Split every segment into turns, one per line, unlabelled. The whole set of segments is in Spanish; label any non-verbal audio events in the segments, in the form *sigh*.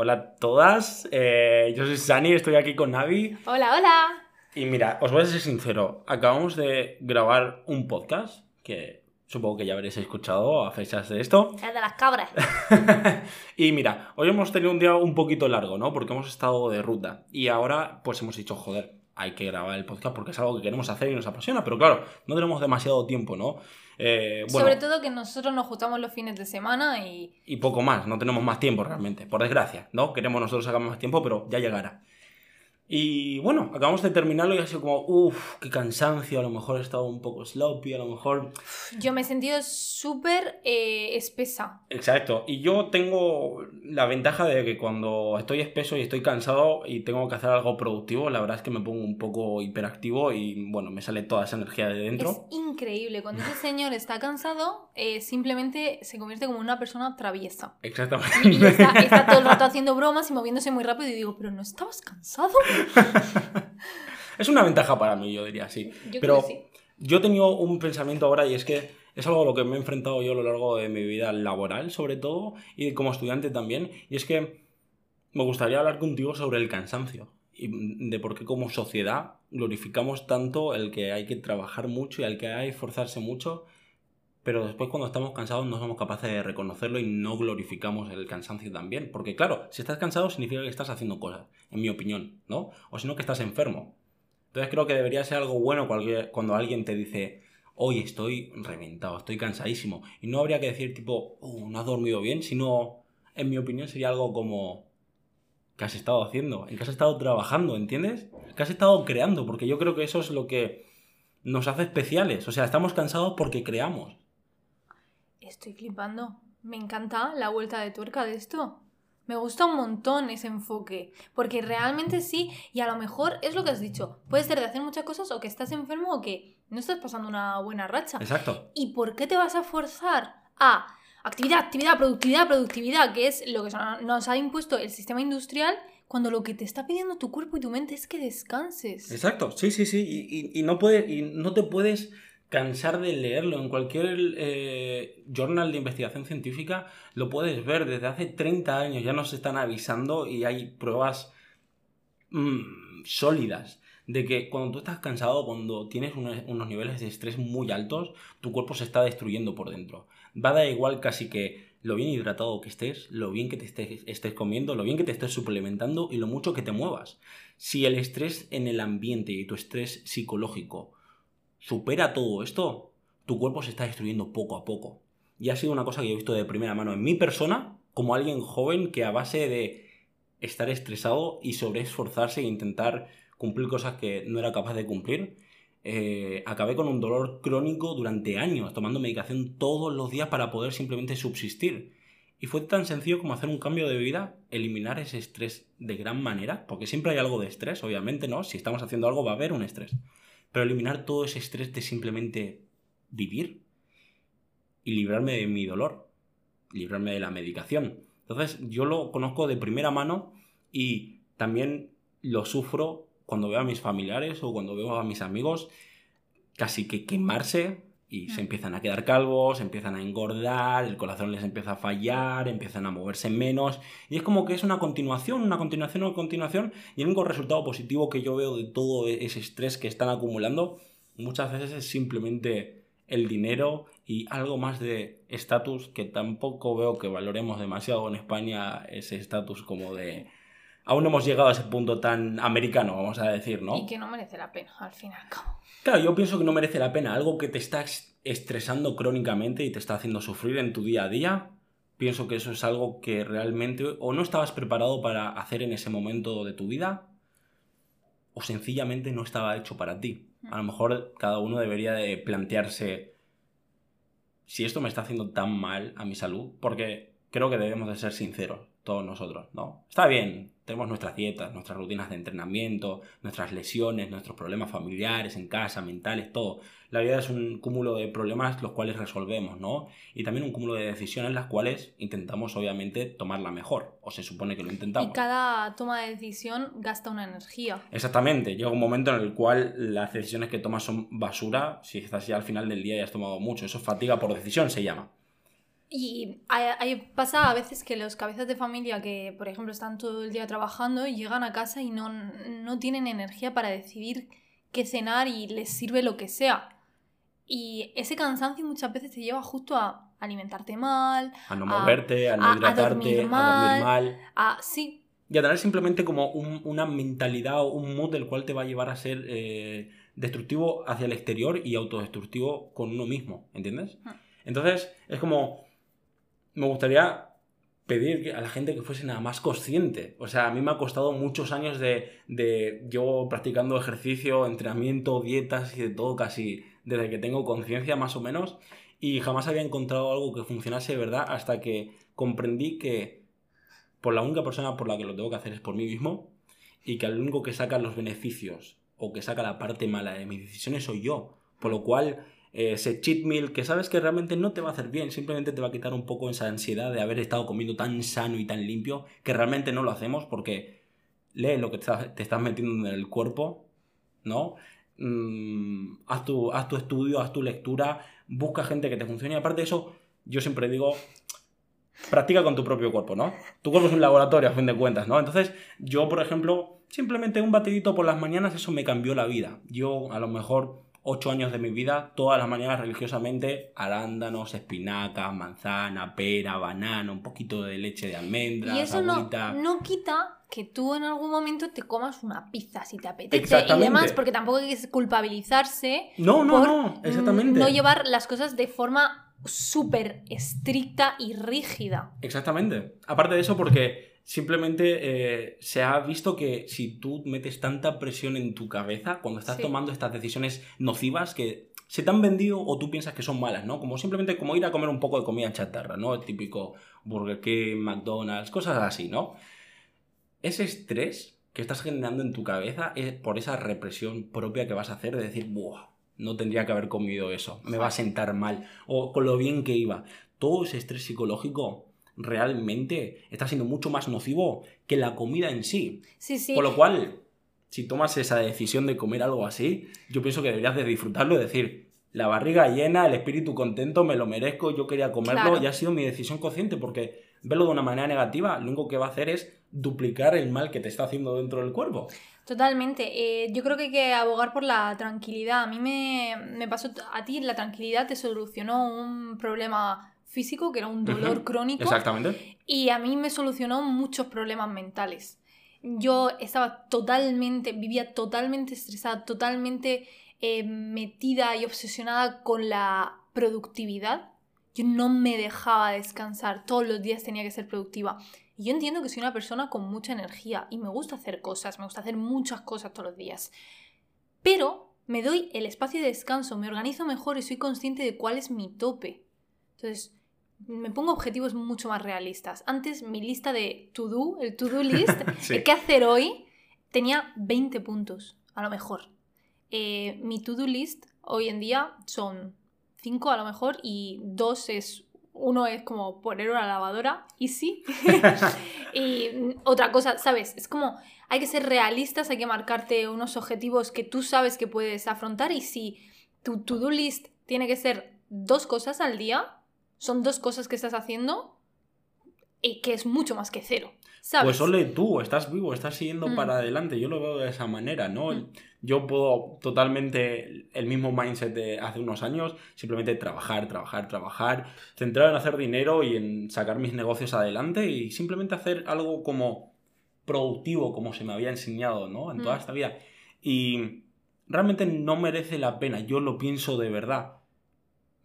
Hola a todas, eh, yo soy Sani, estoy aquí con Navi.
Hola, hola.
Y mira, os voy a ser sincero, acabamos de grabar un podcast que supongo que ya habréis escuchado a fechas de esto. *laughs*
El de las cabras.
y mira, hoy hemos tenido un día un poquito largo, ¿no? Porque hemos estado de ruta. Y ahora, pues hemos dicho, joder, hay que grabar el podcast porque es algo que queremos hacer y nos apasiona. Pero claro, no tenemos demasiado tiempo, ¿no?
Eh, Sobre todo que nosotros nos juntamos los fines de semana y...
Y poco más, no tenemos más tiempo realmente, por desgracia, ¿no? Queremos nosotros sacar más tiempo, pero ya llegará. Y bueno, acabamos de terminarlo y ha sido como, uff, qué cansancio, a lo mejor he estado un poco sloppy, a lo mejor...
Yo me he sentido súper eh, espesa.
Exacto, y yo tengo la ventaja de que cuando estoy espeso y estoy cansado y tengo que hacer algo productivo, la verdad es que me pongo un poco hiperactivo y bueno, me sale toda esa energía de dentro.
Es increíble, cuando ese señor está cansado, eh, simplemente se convierte como una persona traviesa.
Exactamente.
Y está, está todo el rato *laughs* haciendo bromas y moviéndose muy rápido y digo, pero ¿no estabas cansado? *laughs*
es una ventaja para mí, yo diría, sí. Pero yo he tenido un pensamiento ahora y es que es algo a lo que me he enfrentado yo a lo largo de mi vida laboral, sobre todo, y como estudiante también, y es que me gustaría hablar contigo sobre el cansancio y de por qué como sociedad glorificamos tanto el que hay que trabajar mucho y el que hay que esforzarse mucho pero después cuando estamos cansados no somos capaces de reconocerlo y no glorificamos el cansancio también. Porque claro, si estás cansado significa que estás haciendo cosas, en mi opinión, ¿no? O si no que estás enfermo. Entonces creo que debería ser algo bueno cuando alguien te dice, hoy estoy reventado, estoy cansadísimo. Y no habría que decir tipo, oh, no has dormido bien, sino, en mi opinión sería algo como, ¿qué has estado haciendo? ¿En qué has estado trabajando? ¿Entiendes? ¿Qué has estado creando? Porque yo creo que eso es lo que nos hace especiales. O sea, estamos cansados porque creamos.
Estoy flipando. Me encanta la vuelta de tuerca de esto. Me gusta un montón ese enfoque, porque realmente sí, y a lo mejor es lo que has dicho, puede ser de hacer muchas cosas o que estás enfermo o que no estás pasando una buena racha.
Exacto.
¿Y por qué te vas a forzar a actividad, actividad, productividad, productividad, que es lo que nos ha impuesto el sistema industrial, cuando lo que te está pidiendo tu cuerpo y tu mente es que descanses?
Exacto, sí, sí, sí, y, no, puede, y no te puedes cansar de leerlo. En cualquier eh, journal de investigación científica lo puedes ver. Desde hace 30 años ya nos están avisando y hay pruebas mm, sólidas de que cuando tú estás cansado, cuando tienes unos, niveles de estrés muy altos, tu cuerpo se está destruyendo por dentro. Va a igual casi que lo bien hidratado que estés, lo bien que te estés, estés comiendo, lo bien que te estés suplementando y lo mucho que te muevas. Si el estrés en el ambiente y tu estrés psicológico supera todo esto, tu cuerpo se está destruyendo poco a poco. Y ha sido una cosa que he visto de primera mano en mi persona, como alguien joven que a base de estar estresado y sobreesforzarse e intentar cumplir cosas que no era capaz de cumplir, eh, acabé con un dolor crónico durante años, tomando medicación todos los días para poder simplemente subsistir. Y fue tan sencillo como hacer un cambio de vida, eliminar ese estrés de gran manera, porque siempre hay algo de estrés, obviamente, ¿no? Si estamos haciendo algo va a haber un estrés pero eliminar todo ese estrés de simplemente vivir y librarme de mi dolor, librarme de la medicación. Entonces yo lo conozco de primera mano y también lo sufro cuando veo a mis familiares o cuando veo a mis amigos casi que quemarse y se empiezan a quedar calvos, empiezan a engordar, el corazón les empieza a fallar, empiezan a moverse menos. Y es como que es una continuación, una continuación, una continuación. Y el único resultado positivo que yo veo de todo ese estrés que están acumulando muchas veces es simplemente el dinero y algo más de estatus que tampoco veo que valoremos demasiado en España ese estatus como de aún no hemos llegado a ese punto tan americano, vamos a decir, ¿no?
Y que no merece la pena, al fin y al cabo.
Claro, yo pienso que no merece la pena. Algo que te está estresando crónicamente y te está haciendo sufrir en tu día a día, pienso que eso es algo que realmente o no estabas preparado para hacer en ese momento de tu vida, o sencillamente no estaba hecho para ti. A lo mejor cada uno debería de plantearse si esto me está haciendo tan mal a mi salud, porque creo que debemos de ser sinceros todos nosotros, ¿no? Está bien, tenemos nuestras dietas, nuestras rutinas de entrenamiento, nuestras lesiones, nuestros problemas familiares en casa, mentales, todo. La vida es un cúmulo de problemas los cuales resolvemos, ¿no? Y también un cúmulo de decisiones las cuales intentamos obviamente tomarla mejor, o se supone que lo intentamos.
Y cada toma de decisión gasta una energía.
Exactamente, llega un momento en el cual las decisiones que tomas son basura, si estás ya al final del día y has tomado mucho, eso es fatiga por decisión se llama.
Y hay- hay- pasa a veces que los cabezas de familia que, por ejemplo, están todo el día trabajando y llegan a casa y no, no tienen energía para decidir qué cenar y les sirve lo que sea. Y ese cansancio muchas veces te lleva justo a alimentarte mal,
A no
a-
moverte, a no
a- a
hidratarte, a
dormir
dormir
mal.
mal.
a sí,
Y a tener simplemente como un- una mentalidad o un mood del cual te va a llevar a ser eh, destructivo hacia el exterior y autodestructivo con uno mismo, ¿entiendes?
Mm.
Entonces, es como, me gustaría pedir a la gente que fuese nada más consciente. O sea, a mí me ha costado muchos años de, de yo practicando ejercicio, entrenamiento, dietas y de todo casi desde que tengo conciencia más o menos y jamás había encontrado algo que funcionase de verdad hasta que comprendí que por la única persona por la que lo tengo que hacer es por mí mismo y que el único que saca los beneficios o que saca la parte mala de mis decisiones soy yo. Por lo cual, ese cheat meal que sabes que realmente no te va a hacer bien, simplemente te va a quitar un poco esa ansiedad de haber estado comiendo tan sano y tan limpio, que realmente no lo hacemos porque lee lo que te estás- te estás metiendo en el cuerpo, ¿no? Mm, haz, tu, haz tu estudio, haz tu lectura, busca gente que te funcione. Y aparte de eso, yo siempre digo, practica con tu propio cuerpo, ¿no? Tu cuerpo es un laboratorio, a fin de cuentas, ¿no? Entonces, yo, por ejemplo, simplemente un batidito por las mañanas, eso me cambió la vida. Yo, a lo mejor, ocho años de mi vida, todas las mañanas religiosamente, arándanos, espinacas, manzana, pera, banana, un poquito de leche de almendras,
y eso no, no quita que tú en algún momento te comas una pizza si te apetece y demás, porque tampoco hay que culpabilizarse
No, no,
por
no, exactamente.
no llevar las cosas de forma súper estricta y rígida.
Exactamente. Aparte de eso, porque simplemente eh, se ha visto que si tú metes tanta presión en tu cabeza cuando estás
Sí.
tomando estas decisiones nocivas que se te han vendido o tú piensas que son malas, ¿no? Como simplemente como ir a comer un poco de comida chatarra, ¿no? El típico Burger King, McDonald's, cosas así, ¿no? Ese estrés que estás generando en tu cabeza es por esa represión propia que vas a hacer de decir, ¡buah! No tendría que haber comido eso, me va a sentar mal, o con lo bien que iba. Todo ese estrés psicológico realmente está siendo mucho más nocivo que la comida en sí.
Sí, sí.
Por lo cual, si tomas esa decisión de comer algo así, yo pienso que deberías de disfrutarlo y decir, la barriga llena, el espíritu contento, me lo merezco, yo quería comerlo
Claro.
y ha sido mi decisión consciente porque verlo de una manera negativa lo único que va a hacer es duplicar el mal que te está haciendo dentro del cuerpo.
Totalmente. Eh, yo creo que hay que abogar por la tranquilidad. A mí me, me pasó, a ti la tranquilidad te solucionó un problema físico, que era un dolor crónico,
Exactamente.
y a mí me solucionó muchos problemas mentales. Yo estaba totalmente, vivía totalmente estresada, totalmente eh, metida y obsesionada con la productividad. Yo no me dejaba descansar, todos los días tenía que ser productiva. Y yo entiendo que soy una persona con mucha energía y me gusta hacer cosas, me gusta hacer muchas cosas todos los días. Pero me doy el espacio de descanso, me organizo mejor y soy consciente de cuál es mi tope. Entonces, me pongo objetivos mucho más realistas. Antes mi lista de to-do, el to-do list, *laughs*
Sí.
de qué hacer hoy, tenía 20 puntos, a lo mejor. Eh, mi to-do list hoy en día son 5 a lo mejor y 2 es... Uno es como poner una lavadora, y sí. *laughs* *laughs* y otra cosa, ¿sabes? Es como hay que ser realistas, hay que marcarte unos objetivos que tú sabes que puedes afrontar y si tu to-do list tiene que ser dos cosas al día, son dos cosas que estás haciendo y que es mucho más que cero. ¿Sabes?
Pues ole tú, estás vivo, estás siguiendo
Mm.
para adelante. Yo lo veo de esa manera, ¿no?
Mm.
Yo puedo totalmente el mismo mindset de hace unos años, simplemente trabajar, trabajar, trabajar, centrado en hacer dinero y en sacar mis negocios adelante y simplemente hacer algo como productivo, como se me había enseñado, ¿no? En toda
Mm.
esta vida. Y realmente no merece la pena, yo lo pienso de verdad.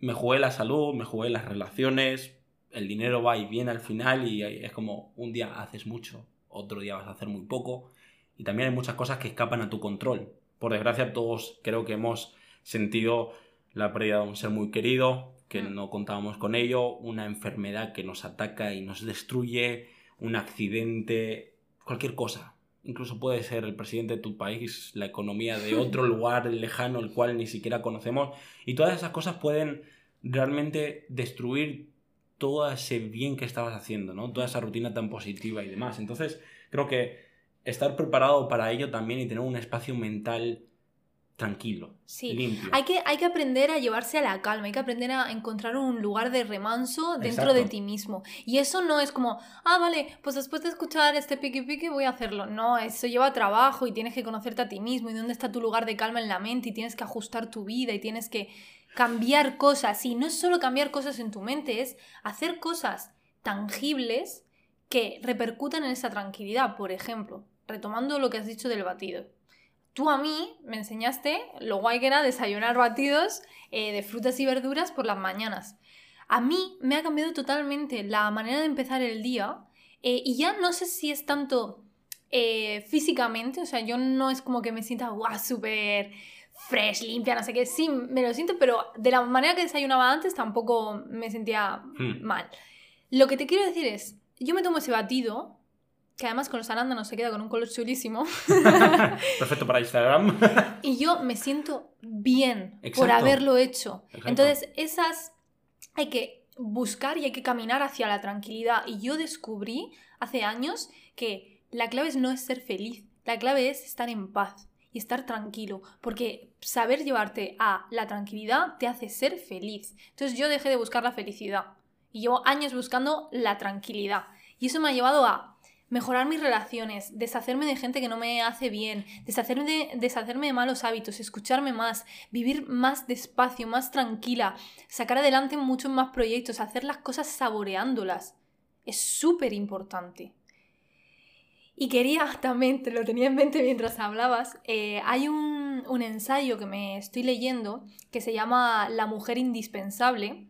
Me jugué la salud, me jugué las relaciones, el dinero va y viene al final y es como un día haces mucho, otro día vas a hacer muy poco y también hay muchas cosas que escapan a tu control. Por desgracia todos creo que hemos sentido la pérdida de un ser muy querido, que
Mm.
no contábamos con ello, una enfermedad que nos ataca y nos destruye, un accidente, cualquier cosa. Incluso puede ser el presidente de tu país, la economía de otro *laughs* lugar lejano, el cual ni siquiera conocemos. Y todas esas cosas pueden realmente destruir todo ese bien que estabas haciendo, ¿no? Toda esa rutina tan positiva y demás. Entonces, creo que estar preparado para ello también y tener un espacio mental tranquilo,
Sí,
limpio.
Hay que, hay que aprender a llevarse a la calma, hay que aprender a encontrar un lugar de remanso dentro de ti mismo. Y eso no es como, ah, vale, pues después de escuchar este piqui piqui voy a hacerlo. No, eso lleva trabajo y tienes que conocerte a ti mismo y dónde está tu lugar de calma en la mente y tienes que ajustar tu vida y tienes que cambiar cosas. Y no es solo cambiar cosas en tu mente, es hacer cosas tangibles que repercutan en esa tranquilidad. Por ejemplo, retomando lo que has dicho del batido. Tú a mí me enseñaste lo guay que era desayunar batidos eh, de frutas y verduras por las mañanas. A mí me ha cambiado totalmente la manera de empezar el día eh, y ya no sé si es tanto eh, físicamente, o sea, yo no es como que me sienta guau, súper fresh, limpia, no sé qué, sí, me lo siento, pero de la manera que desayunaba antes tampoco me sentía
Hmm.
mal. Lo que te quiero decir es, yo me tomo ese batido, que además con los arándanos se queda con un color chulísimo, *laughs*
Perfecto para Instagram.
y yo me siento bien por haberlo hecho.
Exacto.
Entonces, esas hay que buscar y hay que caminar hacia la tranquilidad. Y yo descubrí hace años que la clave no es ser feliz, la clave es estar en paz y estar tranquilo, porque saber llevarte a la tranquilidad te hace ser feliz. Entonces yo dejé de buscar la felicidad y llevo años buscando la tranquilidad. Y eso me ha llevado a mejorar mis relaciones, deshacerme de gente que no me hace bien, deshacerme de, malos hábitos, escucharme más, vivir más despacio, más tranquila, sacar adelante muchos más proyectos, hacer las cosas saboreándolas. Es súper importante. Y quería *laughs* también, te lo tenía en mente mientras hablabas, eh, hay un, ensayo que me estoy leyendo que se llama La mujer indispensable,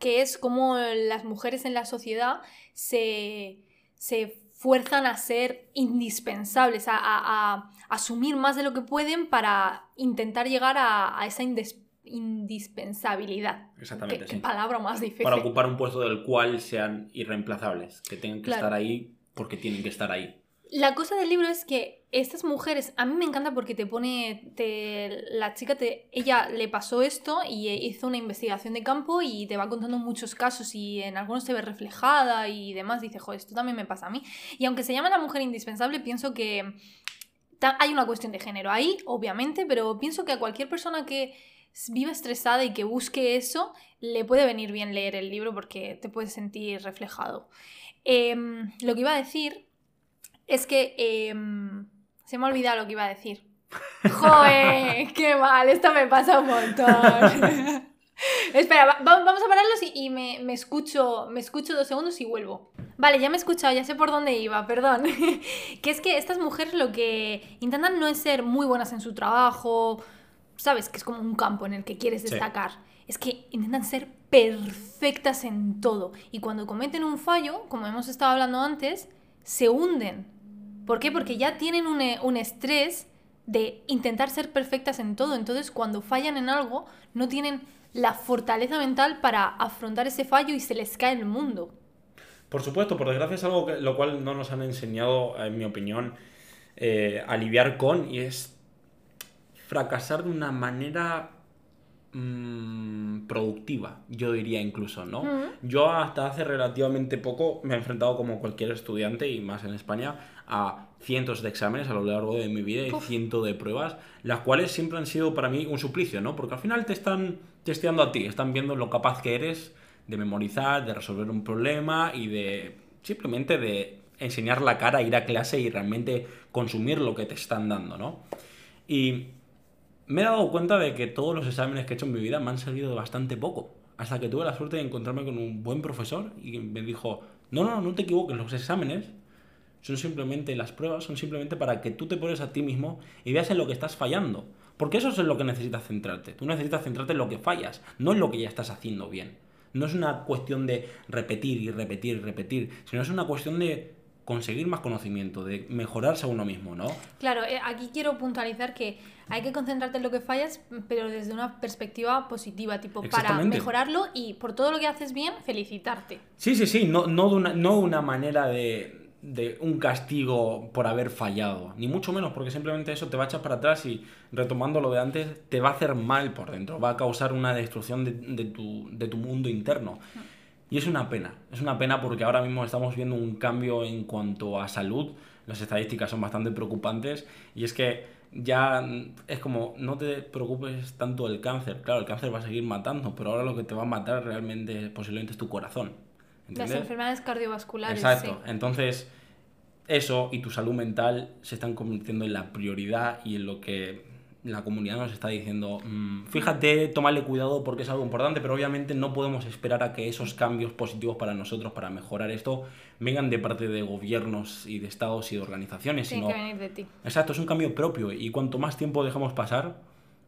que es como las mujeres en la sociedad se, se fuerzan a ser indispensables, a, a- a asumir más de lo que pueden para intentar llegar a, a esa indes- indispensabilidad.
Exactamente,
¿Qué,
sí.
palabra más difícil.
Para ocupar un puesto del cual sean irreemplazables, que tengan que
Claro.
estar ahí porque tienen que estar ahí.
La cosa del libro es que estas mujeres, a mí me encanta porque te pone, te, la chica, te, ella le pasó esto y eh, hizo una investigación de campo y te va contando muchos casos y en algunos te ve reflejada y demás, dice, joder, esto también me pasa a mí. Y aunque se llama la mujer indispensable, pienso que hay una cuestión de género ahí, obviamente, pero pienso que a cualquier persona que viva estresada y que busque eso, le puede venir bien leer el libro porque te puedes sentir reflejado. Em, lo que iba a decir es que em, se me ha olvidado lo que iba a decir. ¡Joder! *laughs* ¡Qué mal! Esto me pasa un montón. *laughs* Espera, va- va- vamos a pararlos y, y me, me escucho, me escucho dos segundos y vuelvo. Vale, ya me he escuchado, ya sé por dónde iba, perdón. *laughs* que es que estas mujeres lo que intentan no es ser muy buenas en su trabajo, sabes, que es como un campo en el que quieres
Sí.
destacar. Es que intentan ser perfectas en todo. Y cuando cometen un fallo, como hemos estado hablando antes, se hunden. ¿Por qué? Porque ya tienen un, e- un estrés de intentar ser perfectas en todo. Entonces, cuando fallan en algo, no tienen la fortaleza mental para afrontar ese fallo y se les cae el mundo.
Por supuesto, por desgracia es algo que, lo cual no nos han enseñado, en mi opinión, eh, a lidiar con y es fracasar de una manera mm, productiva, yo diría incluso, ¿no? Yo hasta hace relativamente poco me he enfrentado como cualquier estudiante y más en España a cientos de exámenes a lo largo de mi vida y
Uf.
cientos de pruebas, las cuales siempre han sido para mí un suplicio, ¿no? Porque al final te están testeando a ti, están viendo lo capaz que eres de memorizar, de resolver un problema y de simplemente de enseñar la cara, ir a clase y realmente consumir lo que te están dando, ¿no? Y me he dado cuenta de que todos los exámenes que he hecho en mi vida me han servido bastante poco. Hasta que tuve la suerte de encontrarme con un buen profesor y me dijo, no, no, no te equivoques, los exámenes son simplemente las pruebas, son simplemente para que tú te pones a ti mismo y veas en lo que estás fallando. Porque eso es en lo que necesitas centrarte. Tú necesitas centrarte en lo que fallas, no en lo que ya estás haciendo bien. No es una cuestión de repetir y repetir y repetir, sino es una cuestión de conseguir más conocimiento, de mejorarse a uno mismo, ¿no?
Claro, eh, aquí quiero puntualizar que hay que concentrarte en lo que fallas, pero desde una perspectiva positiva, tipo, para mejorarlo y por todo lo que haces bien, felicitarte.
Sí, sí, sí, no, no, de una, no una manera de, de un castigo por haber fallado, ni mucho menos, porque simplemente eso te va a echar para atrás y retomando lo de antes, te va a hacer mal por dentro, va a causar una destrucción de, de tu, de tu mundo interno. Y es una pena, es una pena porque ahora mismo estamos viendo un cambio en cuanto a salud, las estadísticas son bastante preocupantes y es que ya es como, no te preocupes tanto del cáncer. Claro, el cáncer va a seguir matando, pero ahora lo que te va a matar realmente posiblemente es tu corazón.
Las enfermedades cardiovasculares.
Exacto. Entonces, eso y tu salud mental se están convirtiendo en la prioridad y en lo que la comunidad nos está diciendo, mm, fíjate, tómale cuidado porque es algo importante, pero obviamente no podemos esperar a que esos cambios positivos para nosotros, para mejorar esto, vengan de parte de gobiernos y de estados y de organizaciones.
Tiene que venir de ti.
Exacto, es un cambio propio y cuanto más tiempo dejamos pasar,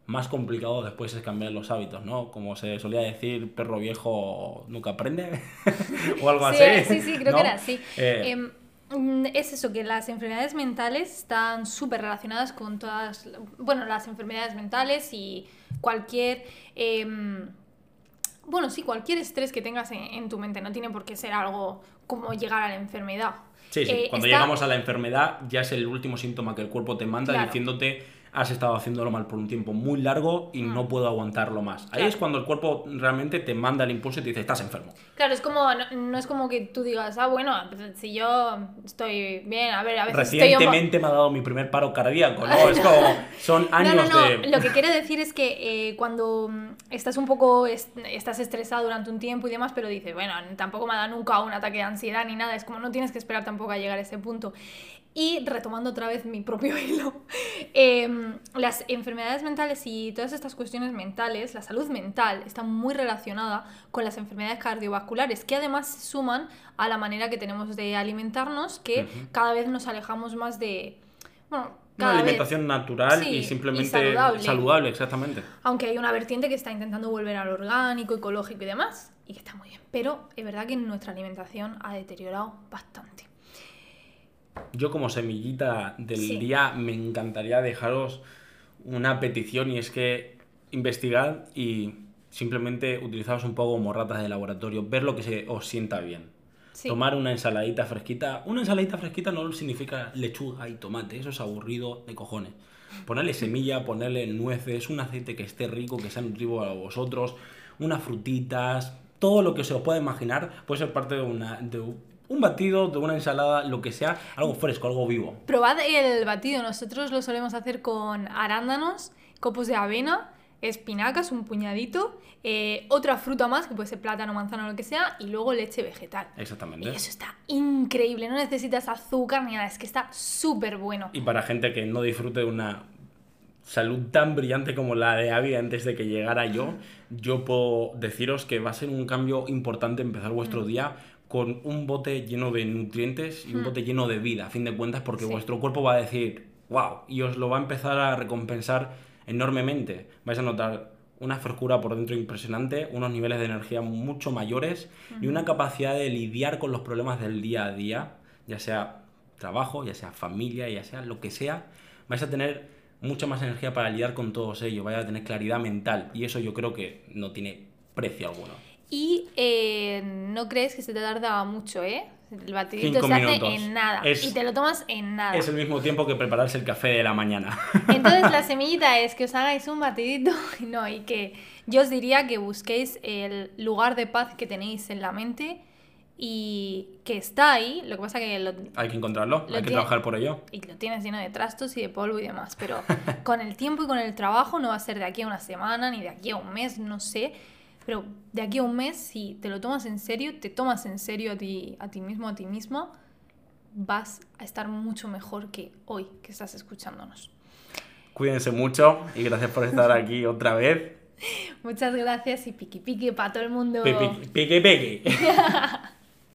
más complicado después es cambiar los hábitos, ¿no? Como se solía decir, perro viejo nunca aprende *laughs* o algo
así.
Sí,
sí, creo que era así. Eh, em, es eso, que las enfermedades mentales están súper relacionadas con todas, bueno, las enfermedades mentales y cualquier, em, bueno, sí, cualquier estrés que tengas en, tu mente, no tiene por qué ser algo como llegar a la enfermedad.
Sí, sí, eh, cuando llegamos a la enfermedad ya es el último síntoma que el cuerpo te manda diciéndote has estado haciéndolo mal por un tiempo muy largo y no mm. puedo aguantarlo más. Ahí es cuando el cuerpo realmente te manda el impulso y te dice, estás enfermo.
Claro, es como, no, es como que tú digas, ah, bueno, si yo estoy bien, a ver, a veces
Recientemente me ha dado mi primer paro cardíaco, ¿no? *laughs* Es como, son años no, no,
de... Lo que quiere decir es que eh, cuando estás un poco, estás estresado durante un tiempo y demás, pero dices, bueno, tampoco me ha dado nunca un ataque de ansiedad ni nada, es como no tienes que esperar tampoco a llegar a ese punto. Y retomando otra vez mi propio *laughs* hilo, em, las enfermedades mentales y todas estas cuestiones mentales, la salud mental está muy relacionada con las enfermedades cardiovasculares, que además se suman a la manera que tenemos de alimentarnos, que cada vez nos alejamos más de... Bueno,
una alimentación natural y simplemente saludable. saludable. exactamente.
Aunque hay una vertiente que está intentando volver al orgánico, ecológico y demás, y que está muy bien. Pero es verdad que nuestra alimentación ha deteriorado bastante
yo como semillita del día me encantaría dejaros una petición y es que investigad y simplemente utilizaros un poco como ratas de laboratorio, ver lo que se os sienta bien. Tomar una ensaladita fresquita. Una ensaladita fresquita no significa lechuga y tomate, eso es aburrido de cojones. Ponerle semilla, ponerle nueces, un aceite que esté rico, que sea nutritivo a vosotros, unas frutitas, todo lo que se os pueda imaginar puede ser parte de, una, de un batido, de una ensalada, lo que sea, algo fresco, algo vivo.
Probad el batido, nosotros lo solemos hacer con arándanos, copos de avena, espinacas, un puñadito, eh, otra fruta más, que puede ser plátano, manzana o lo que sea, y luego leche vegetal.
Exactamente.
Y eso está increíble, no necesitas azúcar ni nada, es que está súper bueno.
Y para gente que no disfrute de una salud tan brillante como la de Avi antes de que llegara yo, yo puedo deciros que va a ser un cambio importante empezar vuestro mm. día con un bote lleno de nutrientes y un hmm. bote lleno de vida, a fin de cuentas, porque vuestro cuerpo va a decir, wow, y os lo va a empezar a recompensar enormemente. Vais a notar una frescura por dentro impresionante, unos niveles de energía mucho mayores y una capacidad de lidiar con los problemas del día a día, ya sea trabajo, ya sea familia, ya sea lo que sea. Vais a tener mucha más energía para lidiar con todos ellos, vais a tener claridad mental y eso yo creo que no tiene precio alguno.
Y eh, no crees que se te tarda mucho, ¿eh? El batidito se hace en nada. y te lo tomas en nada.
Es el mismo tiempo que prepararse el café de la mañana. *laughs*
Entonces la semillita es que os hagáis un batidito *laughs* no, y que yo os diría que busquéis el lugar de paz que tenéis en la mente y que está ahí, lo que pasa que lo,
hay que encontrarlo, hay que trabajar por ello.
Y lo tienes lleno de trastos y de polvo y demás, pero con el tiempo y con el trabajo no va a ser de aquí a una semana ni de aquí a un mes, no sé, pero de aquí a un mes, si te lo tomas en serio, te tomas en serio a ti, a ti mismo, a ti misma, vas a estar mucho mejor que hoy que estás escuchándonos.
Cuídense mucho y gracias por estar aquí *laughs* otra vez.
Muchas gracias y piqui piqui para todo el mundo.
Piqui piqui. *laughs*